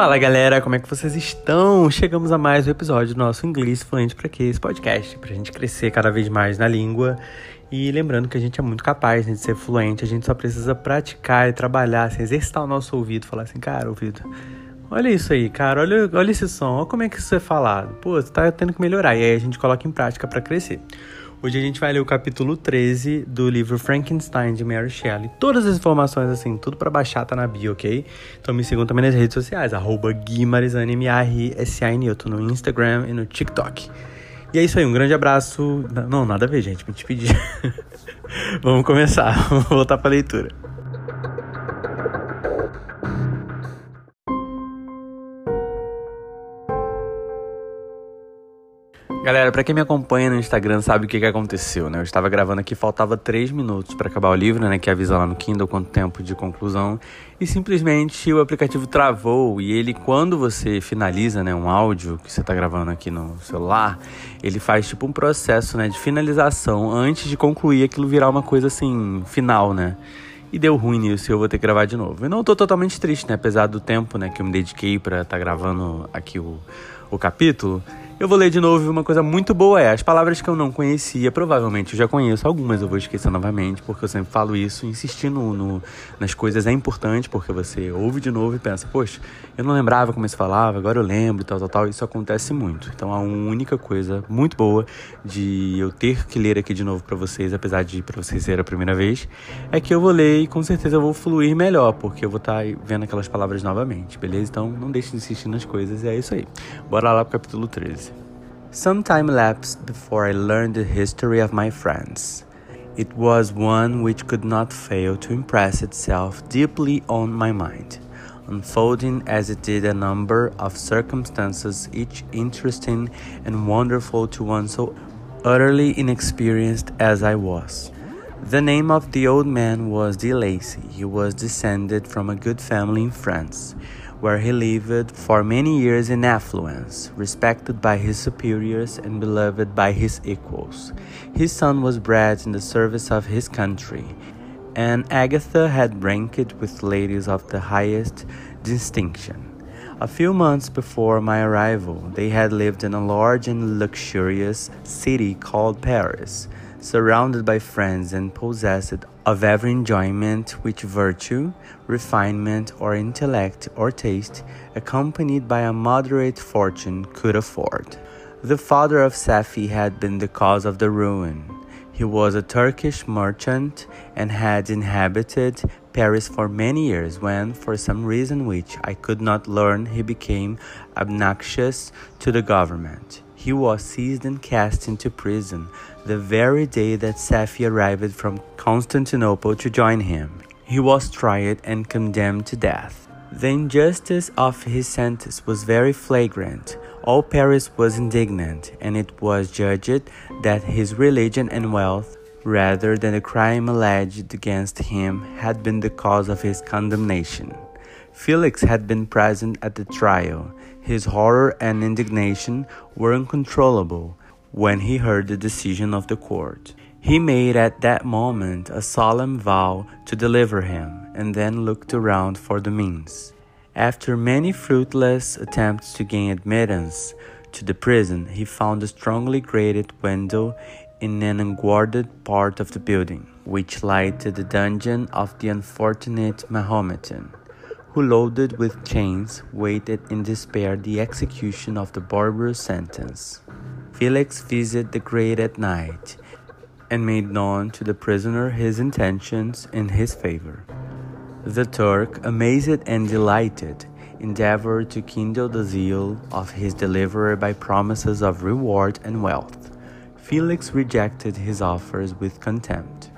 Fala galera, como é que vocês estão? Chegamos a mais um episódio do nosso Inglês Fluente para que esse podcast, pra gente crescer cada vez mais na língua. E lembrando que a gente é muito capaz né, de ser fluente, a gente só precisa praticar e trabalhar, assim, exercitar o nosso ouvido, falar assim, cara, ouvido, olha isso aí, cara, olha, olha esse som, olha como é que isso é falado. Pô, você tá tendo que melhorar. E aí a gente coloca em prática para crescer. Hoje a gente vai ler o capítulo 13 do livro Frankenstein de Mary Shelley. Todas as informações, assim, tudo para baixar tá na bio, ok? Então me sigam também nas redes sociais, arroba Guimarizane, M-A-R-S-A-N, eu tô no Instagram e no TikTok. E é isso aí, um grande abraço. Não, nada a ver, gente, me despedir. Vamos começar, vamos voltar pra leitura. Galera, para quem me acompanha no Instagram sabe o que, que aconteceu, né? Eu estava gravando aqui, faltava 3 minutos para acabar o livro, né? Que avisa lá no Kindle quanto tempo de conclusão. E simplesmente o aplicativo travou. E ele, quando você finaliza, né? Um áudio que você está gravando aqui no celular, ele faz tipo um processo, né? De finalização antes de concluir aquilo virar uma coisa assim, final, né? E deu ruim nisso e eu vou ter que gravar de novo. Eu não tô totalmente triste, né? Apesar do tempo, né? Que eu me dediquei para estar tá gravando aqui o, o capítulo. Eu vou ler de novo uma coisa muito boa é as palavras que eu não conhecia, provavelmente eu já conheço algumas, eu vou esquecer novamente, porque eu sempre falo isso, insistir no, nas coisas é importante, porque você ouve de novo e pensa, poxa, eu não lembrava como se falava, agora eu lembro, tal, tal, tal, isso acontece muito. Então a única coisa muito boa de eu ter que ler aqui de novo para vocês, apesar de para vocês ser a primeira vez, é que eu vou ler e com certeza eu vou fluir melhor, porque eu vou estar tá vendo aquelas palavras novamente, beleza? Então não deixe de insistir nas coisas e é isso aí. Bora lá pro capítulo 13. Some time elapsed before I learned the history of my friends. It was one which could not fail to impress itself deeply on my mind, unfolding as it did a number of circumstances, each interesting and wonderful to one so utterly inexperienced as I was. The name of the old man was De Lacy. He was descended from a good family in France where he lived for many years in affluence, respected by his superiors and beloved by his equals. His son was bred in the service of his country, and Agatha had ranked with ladies of the highest distinction. A few months before my arrival, they had lived in a large and luxurious city called Paris, surrounded by friends and possessed of every enjoyment which virtue, refinement, or intellect or taste, accompanied by a moderate fortune, could afford. The father of Safie had been the cause of the ruin. He was a Turkish merchant and had inhabited Paris for many years when, for some reason which I could not learn, he became obnoxious to the government. He was seized and cast into prison the very day that Safie arrived from Constantinople to join him. He was tried and condemned to death. The injustice of his sentence was very flagrant. All Paris was indignant, and it was judged that his religion and wealth, rather than the crime alleged against him, had been the cause of his condemnation. Felix had been present at the trial. His horror and indignation were uncontrollable when he heard the decision of the court. He made at that moment a solemn vow to deliver him, and then looked around for the means. After many fruitless attempts to gain admittance to the prison, he found a strongly grated window in an unguarded part of the building, which lighted the dungeon of the unfortunate Mahometan, who, loaded with chains, waited in despair the execution of the barbarous sentence. Felix visited the grate at night and made known to the prisoner his intentions in his favor. The Turk, amazed and delighted, endeavored to kindle the zeal of his deliverer by promises of reward and wealth. Felix rejected his offers with contempt.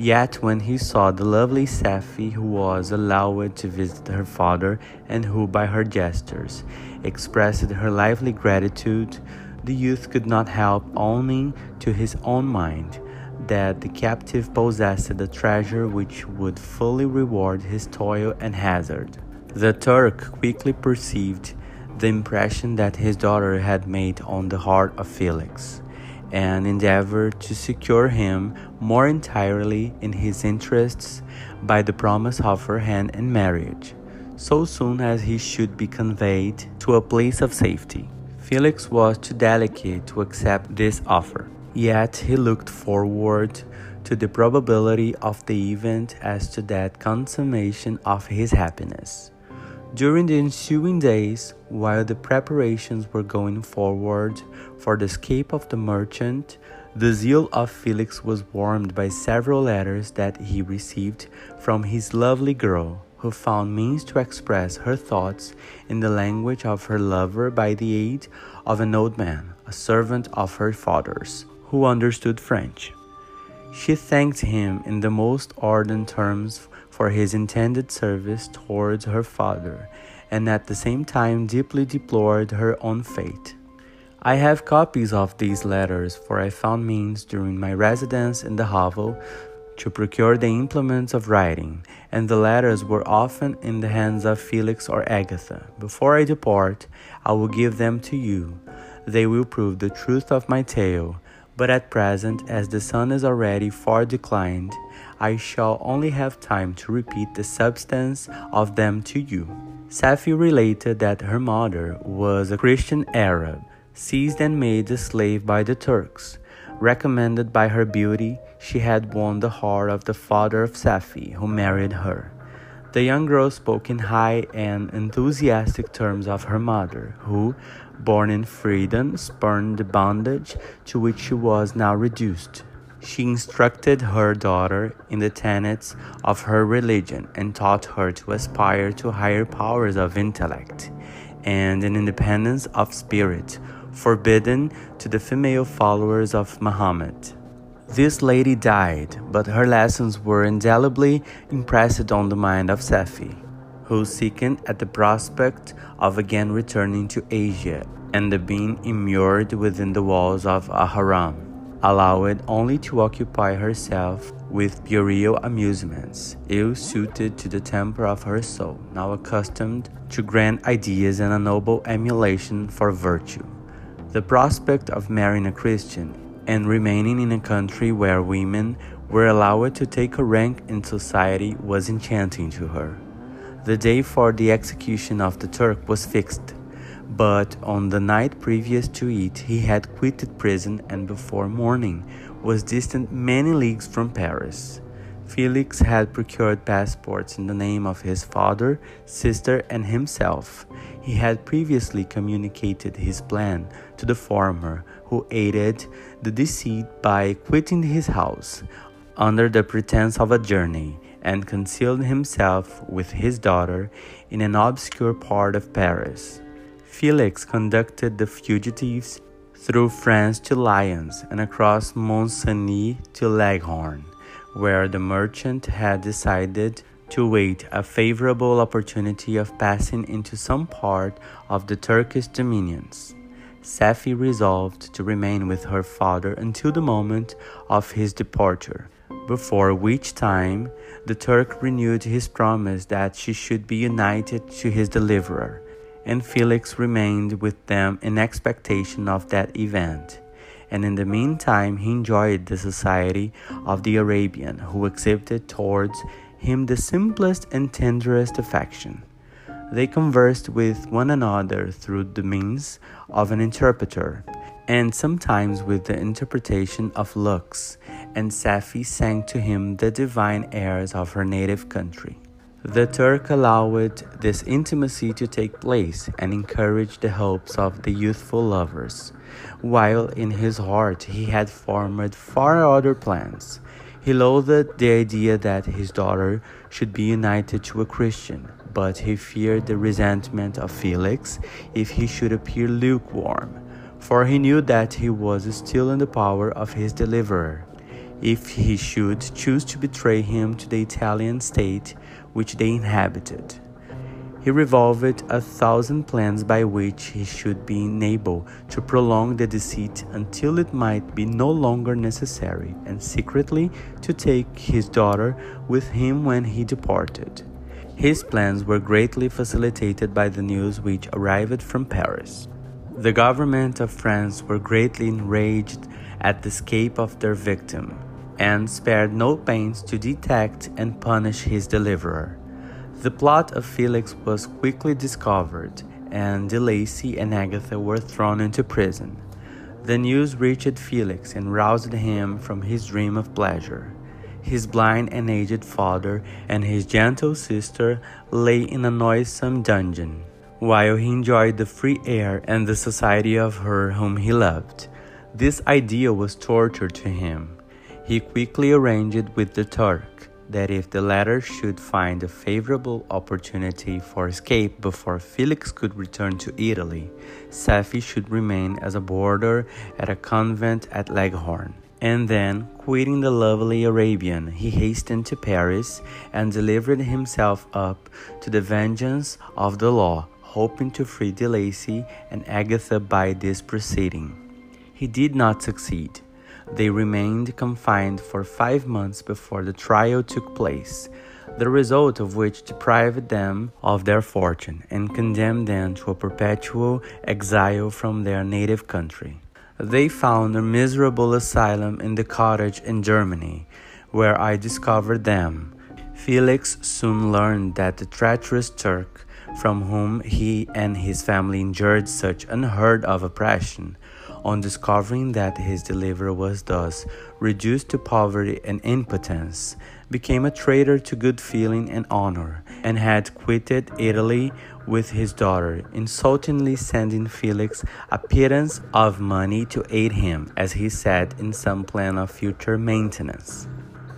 Yet, when he saw the lovely Safie, who was allowed to visit her father and who, by her gestures, expressed her lively gratitude, the youth could not help owning to his own mind that the captive possessed a treasure which would fully reward his toil and hazard. The Turk quickly perceived the impression that his daughter had made on the heart of Felix, and endeavored to secure him more entirely in his interests by the promise of her hand in marriage. so soon as he should be conveyed to a place of safety. Felix was too delicate to accept this offer, yet he looked forward to the probability of the event as to that consummation of his happiness. During the ensuing days, while the preparations were going forward for the escape of the merchant, the zeal of Felix was warmed by several letters that he received from his lovely girl, who found means to express her thoughts in the language of her lover by the aid of an old man, a servant of her father's, who understood French. She thanked him in the most ardent terms for his intended service towards her father, and at the same time deeply deplored her own fate. I have copies of these letters, for I found means during my residence in the hovel to procure the implements of writing, and the letters were often in the hands of Felix or Agatha. Before I depart, I will give them to you. They will prove the truth of my tale, but at present, as the sun is already far declined, I shall only have time to repeat the substance of them to you. Safie related that her mother was a Christian Arab seized and made a slave by the Turks. Recommended by her beauty, she had won the heart of the father of Safie, who married her. The young girl spoke in high and enthusiastic terms of her mother, who, born in freedom, spurned the bondage to which she was now reduced. She instructed her daughter in the tenets of her religion and taught her to aspire to higher powers of intellect and an independence of spirit forbidden to the female followers of Muhammad. This lady died, but her lessons were indelibly impressed on the mind of Safie, who sickened at the prospect of again returning to Asia and being immured within the walls of a haram, allowed only to occupy herself with puerile amusements, ill suited to the temper of her soul, now accustomed to grand ideas and a noble emulation for virtue. The prospect of marrying a Christian and remaining in a country where women were allowed to take a rank in society was enchanting to her. The day for the execution of the Turk was fixed, but on the night previous to it he had quitted prison and before morning was distant many leagues from Paris. Felix had procured passports in the name of his father, sister, and himself. He had previously communicated his plan to the former, who aided the deceit by quitting his house under the pretense of a journey and concealed himself with his daughter in an obscure part of Paris. Felix conducted the fugitives through France to Lyons and across Mont Cenis to Leghorn where the merchant had decided to wait a favorable opportunity of passing into some part of the Turkish dominions. Safie resolved to remain with her father until the moment of his departure, before which time the Turk renewed his promise that she should be united to his deliverer, and Felix remained with them in expectation of that event and in the meantime he enjoyed the society of the Arabian, who exhibited towards him the simplest and tenderest affection. They conversed with one another through the means of an interpreter, and sometimes with the interpretation of looks, and Safie sang to him the divine airs of her native country. The Turk allowed this intimacy to take place and encouraged the hopes of the youthful lovers, while in his heart he had formed far other plans. He loathed the idea that his daughter should be united to a Christian, but he feared the resentment of Felix if he should appear lukewarm, for he knew that he was still in the power of his deliverer. If he should choose to betray him to the Italian state, which they inhabited. He revolved a thousand plans by which he should be enabled to prolong the deceit until it might be no longer necessary, and secretly to take his daughter with him when he departed. His plans were greatly facilitated by the news which arrived from Paris. The government of France were greatly enraged at the escape of their victim and spared no pains to detect and punish his deliverer. The plot of Felix was quickly discovered, and De Lacy and Agatha were thrown into prison. The news reached Felix and roused him from his dream of pleasure. His blind and aged father and his gentle sister lay in a noisome dungeon, while he enjoyed the free air and the society of her whom he loved. This idea was torture to him. He quickly arranged with the Turk that if the latter should find a favorable opportunity for escape before Felix could return to Italy, Safie should remain as a boarder at a convent at Leghorn. And then, quitting the lovely Arabian, he hastened to Paris and delivered himself up to the vengeance of the law, hoping to free De Lacy and Agatha by this proceeding. He did not succeed. They remained confined for five months before the trial took place, the result of which deprived them of their fortune and condemned them to a perpetual exile from their native country. They found a miserable asylum in the cottage in Germany, where I discovered them. Felix soon learned that the treacherous Turk, from whom he and his family endured such unheard of oppression, on discovering that his deliverer was thus reduced to poverty and impotence, became a traitor to good feeling and honor, and had quitted Italy with his daughter, insultingly sending Felix a pittance of money to aid him, as he said, in some plan of future maintenance.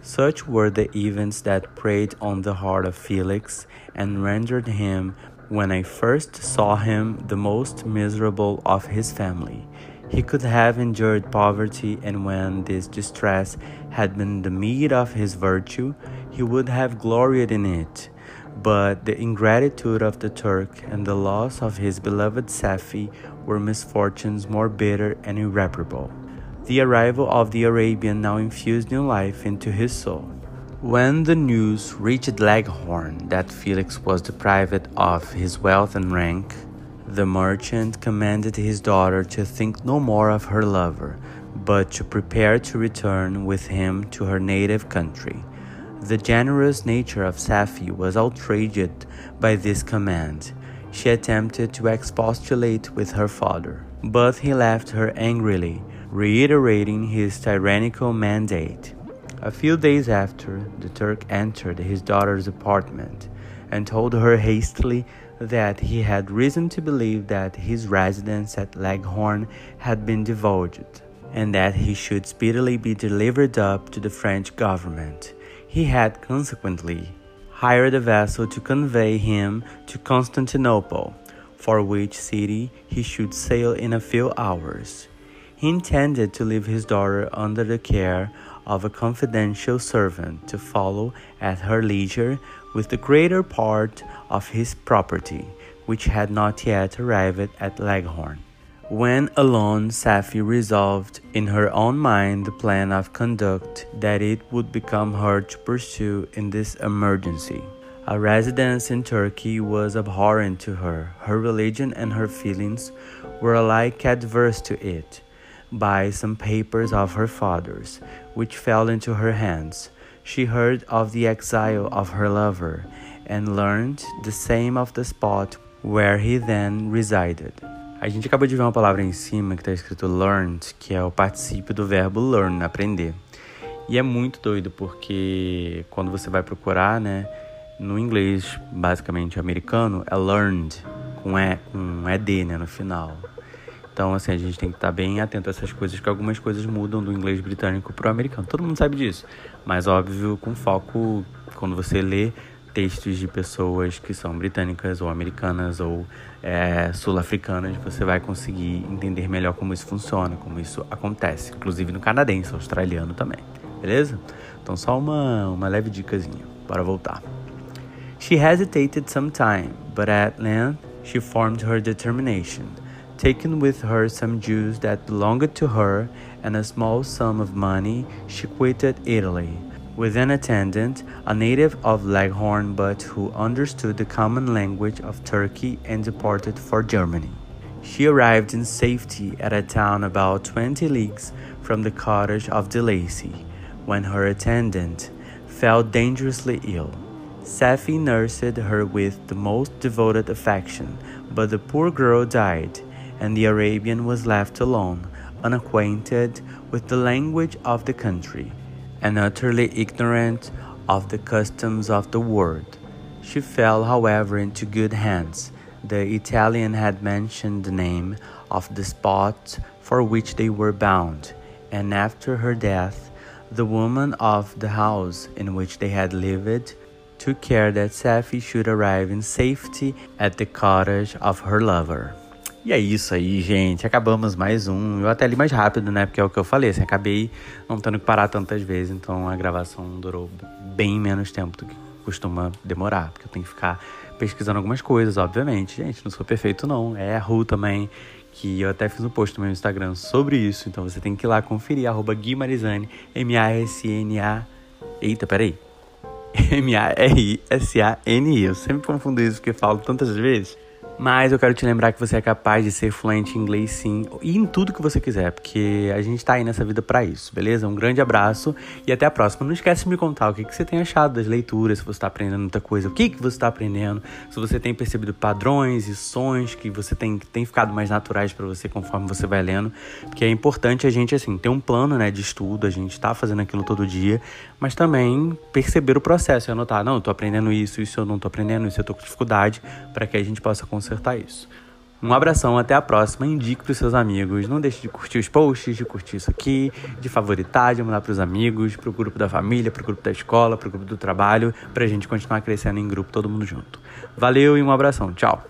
Such were the events that preyed on the heart of Felix and rendered him, when I first saw him, the most miserable of his family. He could have endured poverty, and when this distress had been the meed of his virtue, he would have gloried in it. But the ingratitude of the Turk and the loss of his beloved Safie were misfortunes more bitter and irreparable. The arrival of the Arabian now infused new life into his soul. When the news reached Leghorn that Felix was deprived of his wealth and rank, the merchant commanded his daughter to think no more of her lover, but to prepare to return with him to her native country. The generous nature of Safie was outraged by this command. She attempted to expostulate with her father, but he left her angrily, reiterating his tyrannical mandate. A few days after, the Turk entered his daughter's apartment and told her hastily that he had reason to believe that his residence at Leghorn had been divulged, and that he should speedily be delivered up to the French government. He had consequently hired a vessel to convey him to Constantinople, for which city he should sail in a few hours. He intended to leave his daughter under the care of a confidential servant to follow at her leisure with the greater part of his property, which had not yet arrived at Leghorn. When alone, Safie resolved in her own mind the plan of conduct that it would become her to pursue in this emergency. A residence in Turkey was abhorrent to her. Her religion and her feelings were alike adverse to it. By some papers of her father's, which fell into her hands, she heard of the exile of her lover and learned the same of the spot where he then resided. A gente acabou de ver uma palavra em cima que está escrito learned, que é o particípio do verbo learn, aprender. E é muito doido porque quando você vai procurar, né, no inglês, basicamente americano, é learned com e, com ed, né, no final. Então, assim, a gente tem que estar bem atento a essas coisas, que algumas coisas mudam do inglês britânico para o americano. Todo mundo sabe disso. Mas, óbvio, com foco, quando você lê textos de pessoas que são britânicas ou americanas ou é, sul-africanas, você vai conseguir entender melhor como isso funciona, como isso acontece, inclusive no canadense, australiano também, beleza? Então só uma, uma leve dicasinha para voltar. She hesitated some time, but at length she formed her determination. Taking with her some jewels that belonged to her and a small sum of money, she quitted Italy with an attendant, a native of Leghorn but who understood the common language of Turkey and departed for Germany. She arrived in safety at a town about 20 leagues from the cottage of De Lacy when her attendant fell dangerously ill. Safie nursed her with the most devoted affection, but the poor girl died, and the Arabian was left alone, unacquainted with the language of the country, and utterly ignorant of the customs of the world. She fell, however, into good hands. The Italian had mentioned the name of the spot for which they were bound, and after her death, the woman of the house in which they had lived took care that Safie should arrive in safety at the cottage of her lover. E é isso aí, gente. Acabamos mais um. Eu até li mais rápido, né? Porque é o que eu falei. Assim, acabei não tendo que parar tantas vezes. Então a gravação durou bem menos tempo do que costuma demorar. Porque eu tenho que ficar pesquisando algumas coisas, obviamente. Gente, não sou perfeito, não. É a Ru também. Que eu até fiz um post no meu Instagram sobre isso. Então você tem que ir lá conferir. Arroba Guimarizane. M-A-S-N-A. Eita, peraí. M-A-R-I-S-A-N-I. Eu sempre confundo isso porque falo tantas vezes. Mas eu quero te lembrar que você é capaz de ser fluente em inglês sim, e em tudo que você quiser, porque a gente tá aí nessa vida para isso, beleza? Um grande abraço e até a próxima. Não esquece de me contar o que, que você tem achado das leituras, se você está aprendendo muita coisa, o que, que você está aprendendo, se você tem percebido padrões e sons que você tem, tem ficado mais naturais para você conforme você vai lendo, porque é importante a gente, assim, ter um plano, né, de estudo, a gente tá fazendo aquilo todo dia, mas também perceber o processo e anotar, não, eu tô aprendendo isso, isso eu não tô aprendendo, isso eu tô com dificuldade, para que a gente possa conseguir consertar isso. Um abração, até a próxima. Indique para os seus amigos. Não deixe de curtir os posts, de curtir isso aqui, de favoritar, de mandar para os amigos, para o grupo da família, para o grupo da escola, para o grupo do trabalho, para a gente continuar crescendo em grupo, todo mundo junto. Valeu e um abração. Tchau.